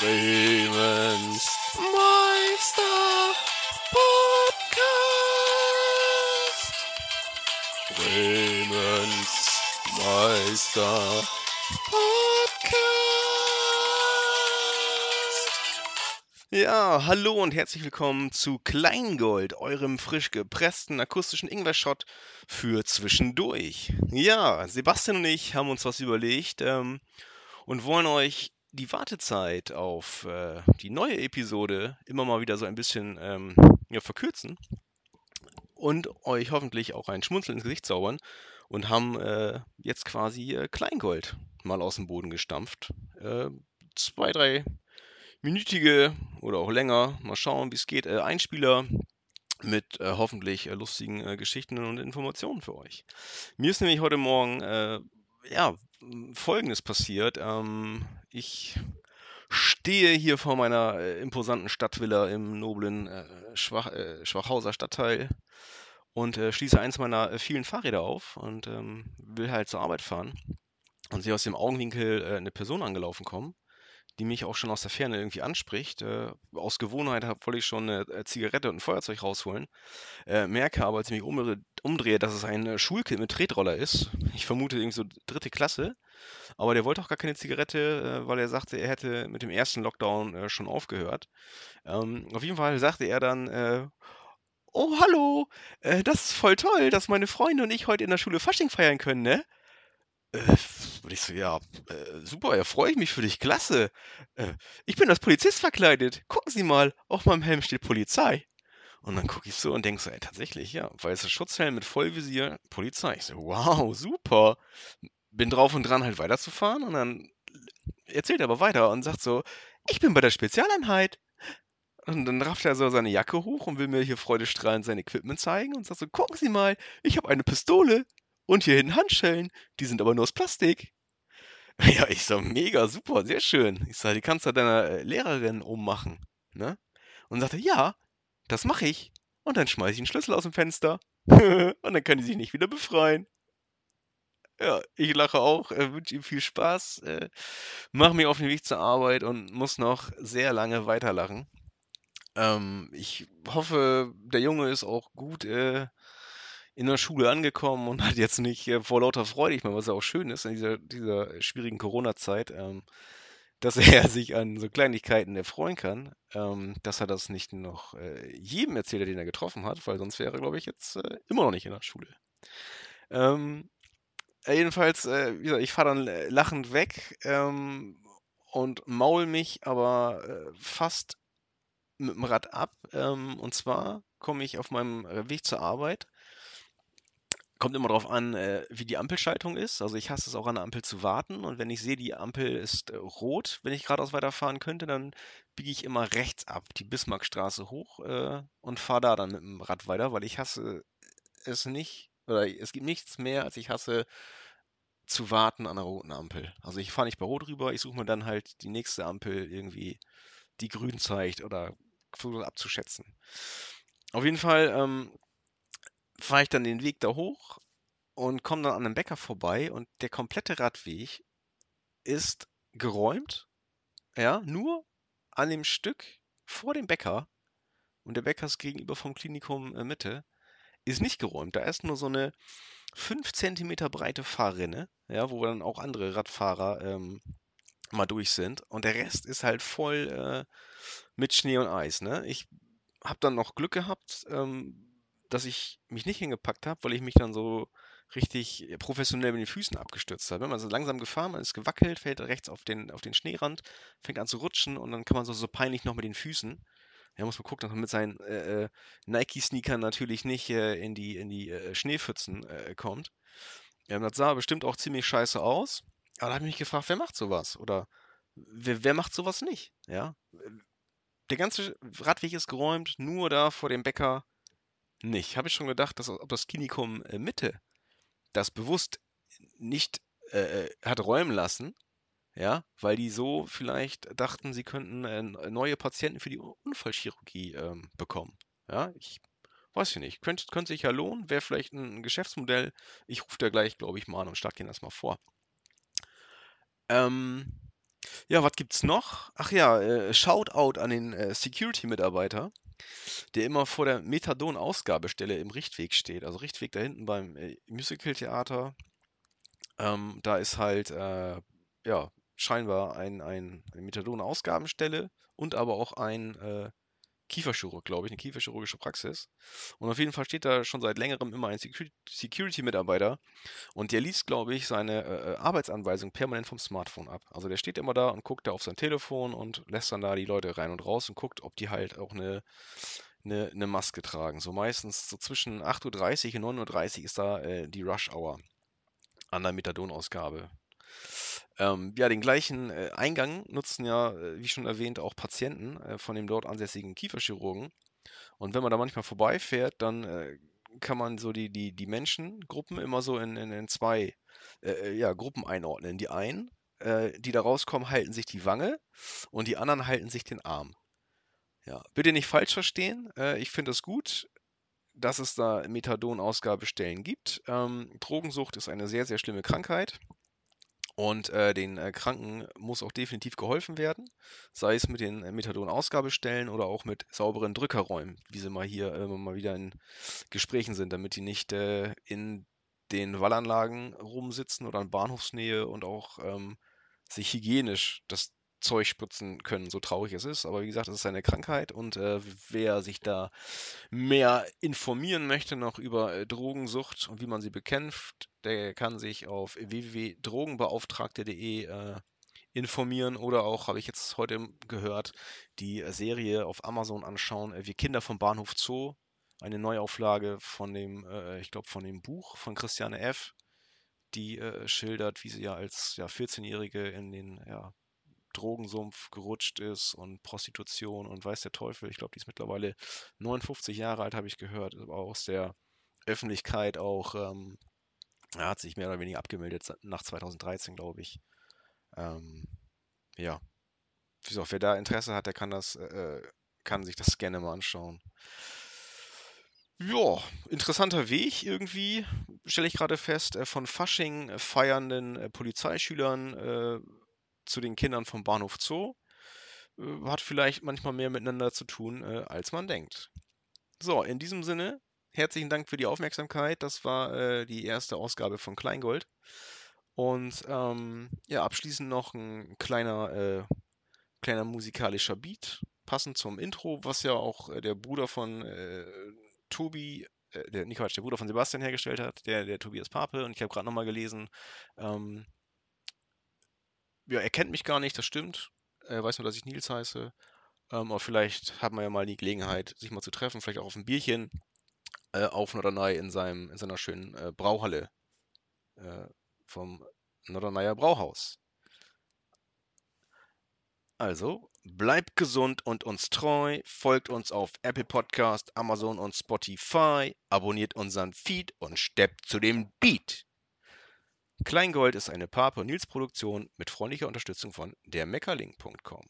Bremens Meister Podcast. Bremens Meister Podcast. Ja, hallo und herzlich willkommen zu Kleingold, eurem frisch gepressten akustischen Ingwer-Shot für zwischendurch. Ja, Sebastian und ich haben uns was überlegt ähm, und wollen euch die Wartezeit auf äh, die neue Episode immer mal wieder so ein bisschen ähm, ja, verkürzen und euch hoffentlich auch ein Schmunzeln ins Gesicht zaubern und haben äh, jetzt quasi äh, Kleingold mal aus dem Boden gestampft. Äh, zwei, drei minütige oder auch länger, mal schauen, wie es geht, äh, Einspieler mit äh, hoffentlich lustigen Geschichten und Informationen für euch. Mir ist nämlich heute Morgen ja, Folgendes passiert. Ähm, ich stehe hier vor meiner äh, imposanten Stadtvilla im noblen äh, Schwach, äh, Schwachhauser Stadtteil und äh, schließe eins meiner äh, vielen Fahrräder auf und ähm, will halt zur Arbeit fahren und sehe aus dem Augenwinkel äh, eine Person angelaufen kommen die mich auch schon aus der Ferne irgendwie anspricht. Äh, aus Gewohnheit wollte ich schon eine äh, Zigarette und ein Feuerzeug rausholen. Äh, merke aber, als ich mich umdrehe, umdrehe, dass es ein äh, Schulkind mit Tretroller ist. Ich vermute irgendwie so dritte Klasse. Aber der wollte auch gar keine Zigarette, äh, weil er sagte, er hätte mit dem ersten Lockdown äh, schon aufgehört. Ähm, auf jeden Fall sagte er dann, Oh, hallo, das ist voll toll, dass meine Freunde und ich heute in der Schule Fasching feiern können, ne? Äh, und ich so, ja, äh, super, ja, freue ich mich für dich, klasse. Äh, ich bin als Polizist verkleidet. Gucken Sie mal, auf meinem Helm steht Polizei. Und dann gucke ich so und denke so, ey, tatsächlich, ja, weißer Schutzhelm mit Vollvisier, Polizei. Ich so, wow, super. Bin drauf und dran, halt weiterzufahren und dann erzählt er aber weiter und sagt so, ich bin bei der Spezialeinheit. Und dann rafft er so seine Jacke hoch und will mir hier freudestrahlend sein Equipment zeigen und sagt so, gucken Sie mal, ich habe eine Pistole. Und hier hinten Handschellen, die sind aber nur aus Plastik. Ja, ich so, mega, super, sehr schön. Ich sage, die kannst du deiner äh, Lehrerin ummachen. Ne? Und sagte, ja, das mache ich. Und dann schmeiße ich einen Schlüssel aus dem Fenster. und dann kann die sich nicht wieder befreien. Ja, ich lache auch, äh, wünsche ihm viel Spaß, äh, mache mich auf den Weg zur Arbeit und muss noch sehr lange weiterlachen. Ähm, ich hoffe, der Junge ist auch gut äh, in der Schule angekommen und hat jetzt nicht äh, vor lauter Freude, ich meine, was ja auch schön ist in dieser, dieser schwierigen Corona-Zeit, ähm, dass er sich an so Kleinigkeiten erfreuen kann, ähm, dass er das nicht noch äh, jedem erzählt, den er getroffen hat, weil sonst wäre er, glaube ich, jetzt äh, immer noch nicht in der Schule. Ähm, äh, jedenfalls, äh, wie gesagt, ich fahre dann äh, lachend weg ähm, und maul mich aber fast mit dem Rad ab. Ähm, und zwar komme ich auf meinem Weg zur Arbeit Kommt immer darauf an, äh, wie die Ampelschaltung ist. Also ich hasse es auch an der Ampel zu warten. Und wenn ich sehe, die Ampel ist äh, rot, wenn ich geradeaus weiterfahren könnte, dann biege ich immer rechts ab, die Bismarckstraße hoch äh, und fahre da dann mit dem Rad weiter, weil ich hasse es nicht, oder es gibt nichts mehr, als ich hasse zu warten an der roten Ampel. Also ich fahre nicht bei Rot rüber, ich suche mir dann halt die nächste Ampel irgendwie, die grün zeigt oder abzuschätzen. Auf jeden Fall ähm, fahre ich dann den Weg da hoch und komme dann an einem Bäcker vorbei und der komplette Radweg ist geräumt, ja, nur an dem Stück vor dem Bäcker und der Bäcker ist gegenüber vom Klinikum Mitte, ist nicht geräumt. Da ist nur so eine 5 cm breite Fahrrinne, ja, wo dann auch andere Radfahrer ähm, mal durch sind. Und der Rest ist halt voll äh, mit Schnee und Eis. Ne? Ich habe dann noch Glück gehabt, ähm, dass ich mich nicht hingepackt habe, weil ich mich dann so richtig professionell mit den Füßen abgestürzt habe. Man ist langsam gefahren, man ist gewackelt, fällt rechts auf den, auf den Schneerand, fängt an zu rutschen und dann kann man so, so peinlich noch mit den Füßen. Ja, muss man gucken, dass man mit seinen äh, äh Nike-Sneakern natürlich nicht äh, in die, in die äh, Schneepfützen äh, kommt. Ja, das sah bestimmt auch ziemlich scheiße aus. Aber da habe ich mich gefragt, wer macht sowas? Oder wer, wer macht sowas nicht? Ja. Der ganze Radweg ist geräumt, nur da vor dem Bäcker nicht. Habe ich schon gedacht, dass ob das Klinikum äh, Mitte das bewusst nicht äh, äh, hat räumen lassen, ja, weil die so vielleicht dachten, sie könnten äh, neue Patienten für die Unfallchirurgie ähm, bekommen. Ja, ich weiß ich nicht. Könnte, könnte sich ja lohnen, wäre vielleicht ein Geschäftsmodell. Ich rufe da gleich, glaube ich, mal an und schlage Ihnen das mal vor. Ähm, Ja, was gibt's noch? Ach ja, äh, Shoutout an den äh, Security-Mitarbeiter, der immer vor der Methadon-Ausgabestelle im Richtweg steht. Also Richtweg da hinten beim äh, Musical-Theater. Ähm, da ist halt, äh, ja, scheinbar ein, ein, eine Methadon-Ausgabenstelle und aber auch ein äh, Kieferchirurg, glaube ich, eine kieferchirurgische Praxis. Und auf jeden Fall steht da schon seit längerem immer ein Security- Security-Mitarbeiter und der liest, glaube ich, seine äh, äh, Arbeitsanweisung permanent vom Smartphone ab. Also der steht immer da und guckt da auf sein Telefon und lässt dann da die Leute rein und raus und guckt, ob die halt auch eine, eine, eine Maske tragen. So meistens so zwischen 8.30 Uhr und 9.30 Uhr ist da äh, die Rush-Hour an der Methadonausgabe. Ähm, ja, den gleichen äh, Eingang nutzen ja, äh, wie schon erwähnt, auch Patienten äh, von dem dort ansässigen Kieferchirurgen. Und wenn man da manchmal vorbeifährt, dann äh, kann man so die, die, die Menschengruppen immer so in, in, in zwei äh, ja, Gruppen einordnen. Die einen, die da rauskommen, halten sich die Wange und die anderen halten sich den Arm. Ja, bitte nicht falsch verstehen. Ich finde es gut, dass es da Methadon-Ausgabestellen gibt. Ähm, Drogensucht ist eine sehr, sehr schlimme Krankheit. Und äh, den äh, Kranken muss auch definitiv geholfen werden, sei es mit den äh, Methadon-Ausgabestellen oder auch mit sauberen Drückerräumen, wie sie mal hier äh, mal wieder in Gesprächen sind, damit die nicht äh, in den Wallanlagen rumsitzen oder in Bahnhofsnähe und auch ähm, sich hygienisch das Zeug spritzen können, so traurig es ist. Aber wie gesagt, es ist eine Krankheit und äh, wer sich da mehr informieren möchte noch über äh, Drogensucht und wie man sie bekämpft, der kann sich auf www.drogenbeauftragte.de äh, informieren oder auch, habe ich jetzt heute gehört, die Serie auf Amazon anschauen, äh, Wir Kinder vom Bahnhof Zoo. Eine Neuauflage von dem, äh, ich glaube, von dem Buch von Christiane F., die äh, schildert, wie sie ja als ja, 14-Jährige in den ja, Drogensumpf gerutscht ist und Prostitution und weiß der Teufel. Ich glaube, die ist mittlerweile 59 Jahre alt, habe ich gehört, aber aus der Öffentlichkeit auch, ähm, hat sich mehr oder weniger abgemeldet nach 2013, glaube ich. Ähm, ja, wie wer da Interesse hat, der kann das, äh, kann sich das gerne mal anschauen. Ja, interessanter Weg irgendwie, stelle ich gerade fest, äh, von Fasching äh, feiernden äh, Polizeischülern äh, zu den Kindern vom Bahnhof Zoo. Äh, hat vielleicht manchmal mehr miteinander zu tun, äh, als man denkt. So, in diesem Sinne, herzlichen Dank für die Aufmerksamkeit. Das war äh, die erste Ausgabe von Kleingold. Und ähm, ja, abschließend noch ein kleiner, äh, kleiner musikalischer Beat, passend zum Intro, was ja auch äh, der Bruder von äh, Tobi, der, nicht Quatsch, der Bruder von Sebastian hergestellt hat, der, der Tobias Pape. Und ich habe gerade nochmal gelesen, ähm, ja, er kennt mich gar nicht, das stimmt. Er weiß nur, dass ich Nils heiße. Ähm, aber vielleicht hat man ja mal die Gelegenheit, sich mal zu treffen, vielleicht auch auf ein Bierchen äh, auf Norderney in, seinem, in seiner schönen äh, Brauhalle äh, vom Norderneyer Brauhaus. Also, bleibt gesund und uns treu, folgt uns auf Apple Podcast, Amazon und Spotify, abonniert unseren Feed und steppt zu dem Beat. Kleingold ist eine Pape Nils Produktion mit freundlicher Unterstützung von dermeckerling.com.